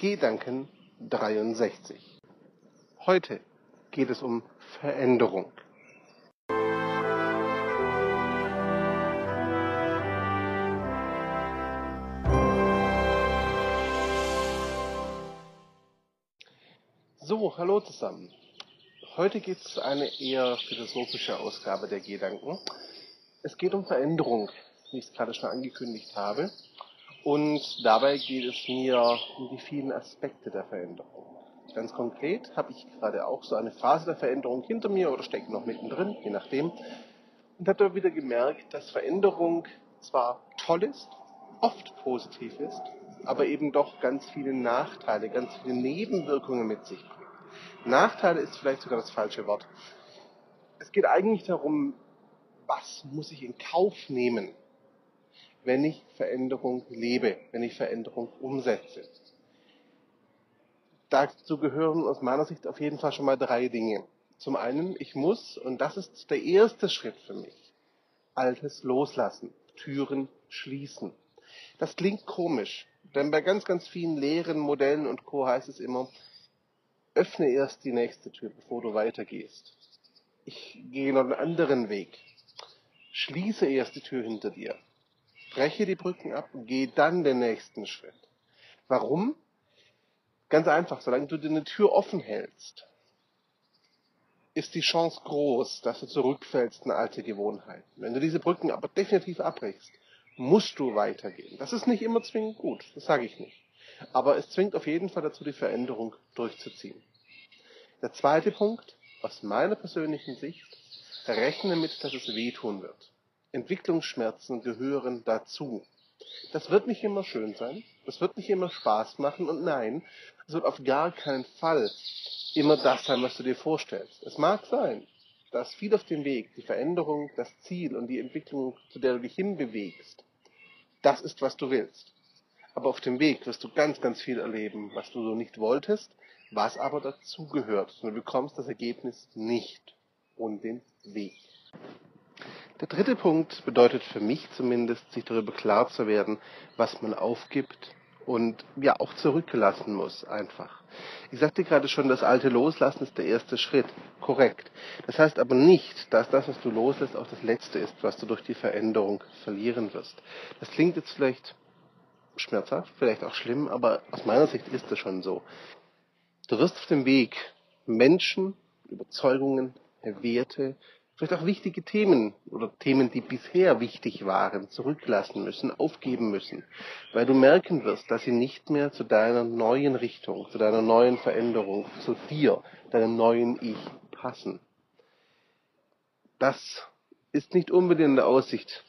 Gedanken 63. Heute geht es um Veränderung. So, hallo zusammen. Heute gibt es eine eher philosophische Ausgabe der Gedanken. Es geht um Veränderung, wie ich es gerade schon angekündigt habe. Und dabei geht es mir um die vielen Aspekte der Veränderung. Ganz konkret habe ich gerade auch so eine Phase der Veränderung hinter mir oder stecke noch mittendrin, je nachdem. Und habe da wieder gemerkt, dass Veränderung zwar toll ist, oft positiv ist, aber eben doch ganz viele Nachteile, ganz viele Nebenwirkungen mit sich bringt. Nachteile ist vielleicht sogar das falsche Wort. Es geht eigentlich darum, was muss ich in Kauf nehmen, wenn ich Veränderung lebe, wenn ich Veränderung umsetze. Dazu gehören aus meiner Sicht auf jeden Fall schon mal drei Dinge. Zum einen, ich muss, und das ist der erste Schritt für mich, Altes loslassen, Türen schließen. Das klingt komisch, denn bei ganz, ganz vielen Lehren, Modellen und Co. heißt es immer, öffne erst die nächste Tür, bevor du weitergehst. Ich gehe noch einen anderen Weg. Schließe erst die Tür hinter dir breche die Brücken ab und gehe dann den nächsten Schritt. Warum? Ganz einfach, solange du dir eine Tür offen hältst, ist die Chance groß, dass du zurückfällst in alte Gewohnheiten. Wenn du diese Brücken aber definitiv abbrichst, musst du weitergehen. Das ist nicht immer zwingend gut, das sage ich nicht. Aber es zwingt auf jeden Fall dazu, die Veränderung durchzuziehen. Der zweite Punkt, aus meiner persönlichen Sicht, rechne mit, dass es wehtun wird. Entwicklungsschmerzen gehören dazu. Das wird nicht immer schön sein, das wird nicht immer Spaß machen und nein, es wird auf gar keinen Fall immer das sein, was du dir vorstellst. Es mag sein, dass viel auf dem Weg, die Veränderung, das Ziel und die Entwicklung, zu der du dich hinbewegst, das ist, was du willst. Aber auf dem Weg wirst du ganz, ganz viel erleben, was du so nicht wolltest, was aber dazugehört. Du bekommst das Ergebnis nicht und den Weg. Der dritte Punkt bedeutet für mich zumindest, sich darüber klar zu werden, was man aufgibt und ja auch zurücklassen muss einfach. Ich sagte gerade schon, das alte Loslassen ist der erste Schritt. Korrekt. Das heißt aber nicht, dass das, was du loslässt, auch das letzte ist, was du durch die Veränderung verlieren wirst. Das klingt jetzt vielleicht schmerzhaft, vielleicht auch schlimm, aber aus meiner Sicht ist es schon so. Du wirst auf dem Weg Menschen, Überzeugungen, Werte, vielleicht auch wichtige Themen oder Themen, die bisher wichtig waren, zurücklassen müssen, aufgeben müssen, weil du merken wirst, dass sie nicht mehr zu deiner neuen Richtung, zu deiner neuen Veränderung, zu dir, deinem neuen Ich passen. Das ist nicht unbedingt eine Aussicht,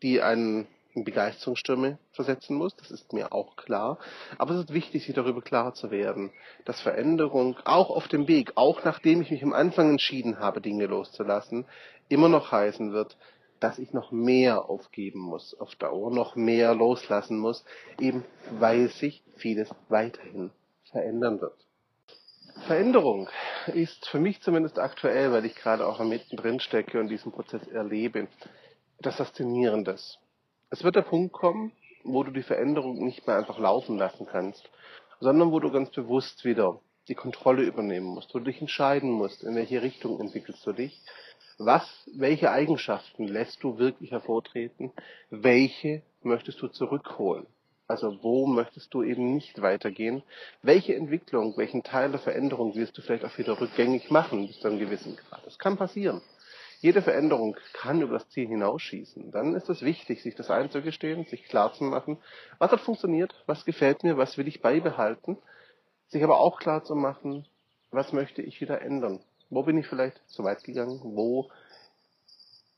die einen in Begeisterungsstürme versetzen muss, das ist mir auch klar. Aber es ist wichtig, sich darüber klar zu werden, dass Veränderung auch auf dem Weg, auch nachdem ich mich am Anfang entschieden habe, Dinge loszulassen, immer noch heißen wird, dass ich noch mehr aufgeben muss, auf Dauer noch mehr loslassen muss, eben weil sich vieles weiterhin verändern wird. Veränderung ist für mich zumindest aktuell, weil ich gerade auch mittendrin stecke und diesen Prozess erlebe, etwas Faszinierendes. Es wird der Punkt kommen, wo du die Veränderung nicht mehr einfach laufen lassen kannst, sondern wo du ganz bewusst wieder die Kontrolle übernehmen musst, wo du dich entscheiden musst, in welche Richtung entwickelst du dich, was, welche Eigenschaften lässt du wirklich hervortreten, welche möchtest du zurückholen. Also wo möchtest du eben nicht weitergehen? Welche Entwicklung, welchen Teil der Veränderung willst du vielleicht auch wieder rückgängig machen bis zu einem gewissen Grad? Das kann passieren. Jede Veränderung kann über das Ziel hinausschießen. Dann ist es wichtig, sich das einzugestehen, sich klar zu machen, was hat funktioniert, was gefällt mir, was will ich beibehalten, sich aber auch klar zu machen, was möchte ich wieder ändern. Wo bin ich vielleicht zu weit gegangen? Wo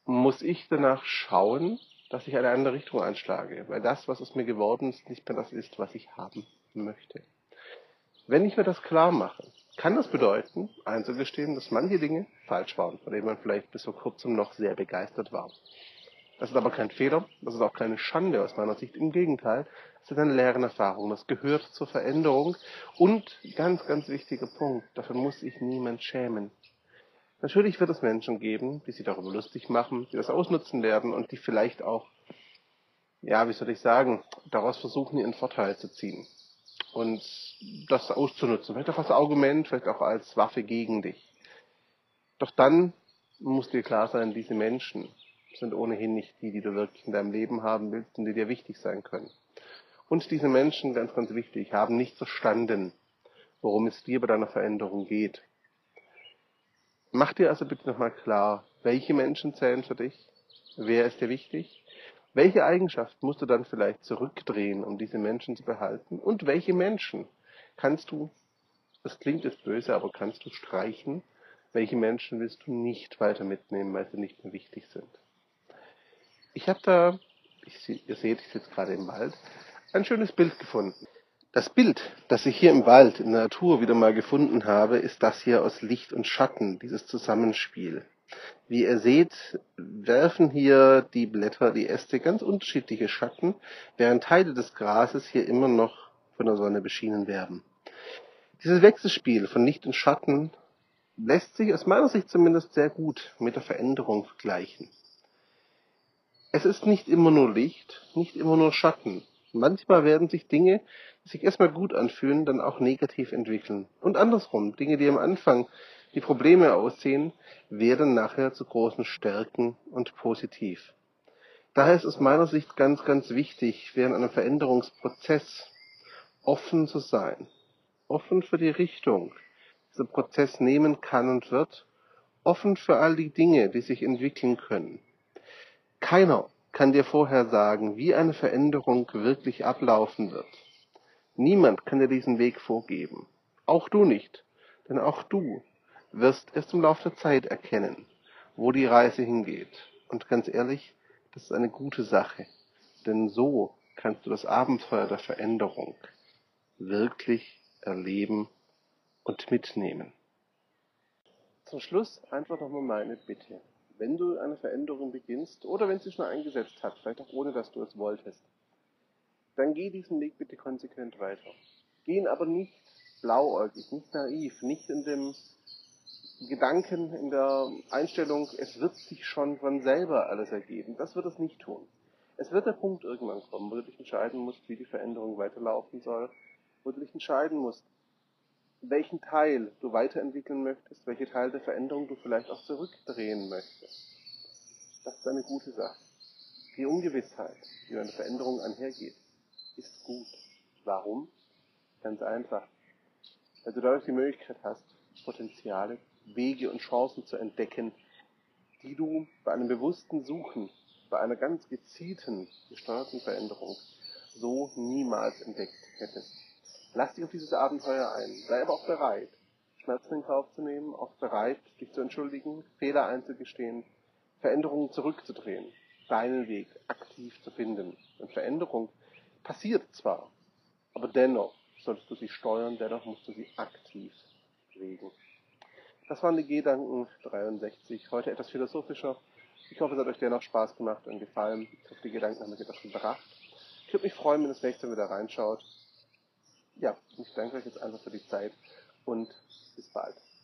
muss ich danach schauen, dass ich eine andere Richtung einschlage? Weil das, was aus mir geworden ist, nicht mehr das ist, was ich haben möchte. Wenn ich mir das klar mache, kann das bedeuten, einzugestehen, dass manche Dinge falsch waren, von denen man vielleicht bis vor kurzem noch sehr begeistert war. Das ist aber kein Fehler, das ist auch keine Schande aus meiner Sicht. Im Gegenteil, es ist eine Lernerfahrung, das gehört zur Veränderung und ganz, ganz wichtiger Punkt, dafür muss sich niemand schämen. Natürlich wird es Menschen geben, die sich darüber lustig machen, die das ausnutzen werden und die vielleicht auch, ja, wie soll ich sagen, daraus versuchen, ihren Vorteil zu ziehen. Und das auszunutzen. Vielleicht auch als Argument, vielleicht auch als Waffe gegen dich. Doch dann muss dir klar sein, diese Menschen sind ohnehin nicht die, die du wirklich in deinem Leben haben willst und die dir wichtig sein können. Und diese Menschen, ganz, ganz wichtig, haben nicht verstanden, worum es dir bei deiner Veränderung geht. Mach dir also bitte nochmal klar, welche Menschen zählen für dich, wer ist dir wichtig, welche Eigenschaft musst du dann vielleicht zurückdrehen, um diese Menschen zu behalten und welche Menschen kannst du, das klingt jetzt böse, aber kannst du streichen, welche Menschen willst du nicht weiter mitnehmen, weil sie nicht mehr wichtig sind. Ich habe da, ich, ihr seht, ich sitze gerade im Wald, ein schönes Bild gefunden. Das Bild, das ich hier im Wald, in der Natur wieder mal gefunden habe, ist das hier aus Licht und Schatten, dieses Zusammenspiel. Wie ihr seht, werfen hier die Blätter, die Äste ganz unterschiedliche Schatten, während Teile des Grases hier immer noch von der Sonne beschienen werden. Dieses Wechselspiel von Licht und Schatten lässt sich aus meiner Sicht zumindest sehr gut mit der Veränderung vergleichen. Es ist nicht immer nur Licht, nicht immer nur Schatten. Manchmal werden sich Dinge, die sich erstmal gut anfühlen, dann auch negativ entwickeln. Und andersrum, Dinge, die am Anfang die Probleme aussehen, werden nachher zu großen Stärken und positiv. Daher ist es meiner Sicht ganz, ganz wichtig, während einem Veränderungsprozess offen zu sein, offen für die Richtung, dieser Prozess nehmen kann und wird, offen für all die Dinge, die sich entwickeln können. Keiner kann dir vorher sagen, wie eine Veränderung wirklich ablaufen wird. Niemand kann dir diesen Weg vorgeben. Auch du nicht. Denn auch du wirst erst im Laufe der Zeit erkennen, wo die Reise hingeht. Und ganz ehrlich, das ist eine gute Sache. Denn so kannst du das Abenteuer der Veränderung wirklich erleben und mitnehmen. Zum Schluss einfach nochmal meine Bitte wenn du eine Veränderung beginnst oder wenn sie schon eingesetzt hat, vielleicht auch ohne dass du es wolltest, dann geh diesen Weg bitte konsequent weiter. Geh ihn aber nicht blauäugig, nicht naiv, nicht in dem Gedanken, in der Einstellung, es wird sich schon von selber alles ergeben. Das wird es nicht tun. Es wird der Punkt irgendwann kommen, wo du dich entscheiden musst, wie die Veränderung weiterlaufen soll, wo du dich entscheiden musst, welchen Teil du weiterentwickeln möchtest, welche Teil der Veränderung du vielleicht auch zurückdrehen möchtest. Das ist eine gute Sache. Die Ungewissheit, die mit einer Veränderung einhergeht, ist gut. Warum? Ganz einfach. Weil du dadurch die Möglichkeit hast, Potenziale, Wege und Chancen zu entdecken, die du bei einem bewussten Suchen, bei einer ganz gezielten, gesteuerten Veränderung so niemals entdeckt hättest. Lass dich auf dieses Abenteuer ein. Sei aber auch bereit, Schmerzen in Kauf zu nehmen, auch bereit, dich zu entschuldigen, Fehler einzugestehen, Veränderungen zurückzudrehen, deinen Weg aktiv zu finden. Und Veränderung passiert zwar, aber dennoch solltest du sie steuern, dennoch musst du sie aktiv. Das waren die Gedanken 63, heute etwas philosophischer. Ich hoffe, es hat euch dennoch Spaß gemacht und gefallen. Ich hoffe, die Gedanken haben euch etwas gebracht. Ich würde mich freuen, wenn ihr das nächste Mal wieder reinschaut ja, ich danke euch jetzt einfach für die Zeit und bis bald.